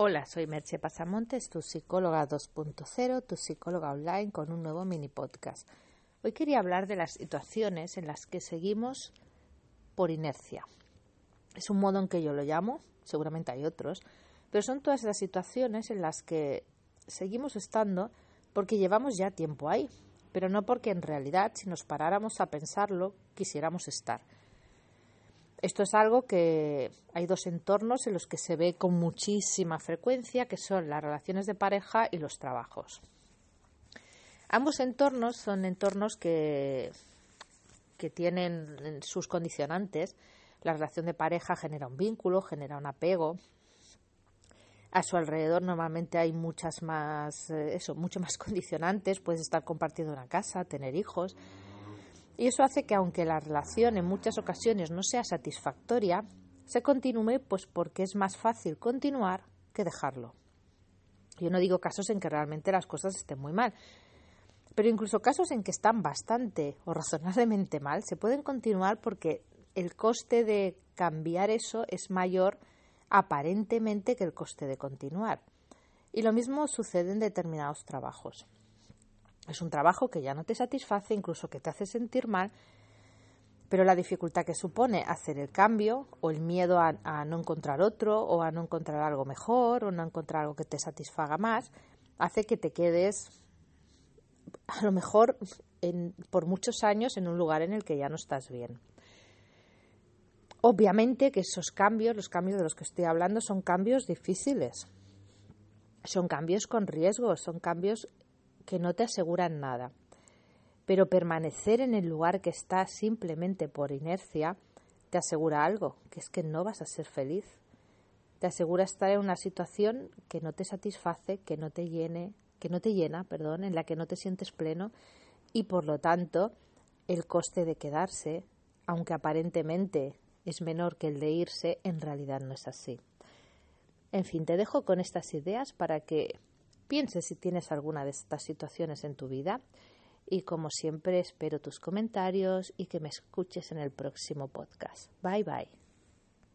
Hola, soy Merche Pasamontes, tu psicóloga 2.0, tu psicóloga online con un nuevo mini podcast. Hoy quería hablar de las situaciones en las que seguimos por inercia. Es un modo en que yo lo llamo, seguramente hay otros, pero son todas las situaciones en las que seguimos estando porque llevamos ya tiempo ahí, pero no porque en realidad, si nos paráramos a pensarlo, quisiéramos estar. Esto es algo que hay dos entornos en los que se ve con muchísima frecuencia, que son las relaciones de pareja y los trabajos. Ambos entornos son entornos que, que tienen sus condicionantes. La relación de pareja genera un vínculo, genera un apego. A su alrededor normalmente hay muchas más, eh, eso, mucho más condicionantes. Puedes estar compartiendo una casa, tener hijos, y eso hace que aunque la relación en muchas ocasiones no sea satisfactoria, se continúe pues porque es más fácil continuar que dejarlo. Yo no digo casos en que realmente las cosas estén muy mal, pero incluso casos en que están bastante o razonablemente mal se pueden continuar porque el coste de cambiar eso es mayor aparentemente que el coste de continuar. Y lo mismo sucede en determinados trabajos. Es un trabajo que ya no te satisface, incluso que te hace sentir mal, pero la dificultad que supone hacer el cambio o el miedo a, no encontrar otro o a no encontrar algo mejor o no encontrar algo que te satisfaga más, hace que te quedes a lo mejor por muchos años en un lugar en el que ya no estás bien. Obviamente que esos cambios, los cambios de los que estoy hablando, son cambios difíciles, son cambios con riesgo, son cambios que no te aseguran nada. Pero permanecer en el lugar que estás simplemente por inercia te asegura algo, que es que no vas a ser feliz. Te asegura estar en una situación que no te satisface, que no te llene, que no te llena, perdón, en la que no te sientes pleno y por lo tanto el coste de quedarse, aunque aparentemente es menor que el de irse, en realidad no es así. En fin, te dejo con estas ideas para que Piense si tienes alguna de estas situaciones en tu vida y como siempre espero tus comentarios y que me escuches en el próximo podcast. Bye bye.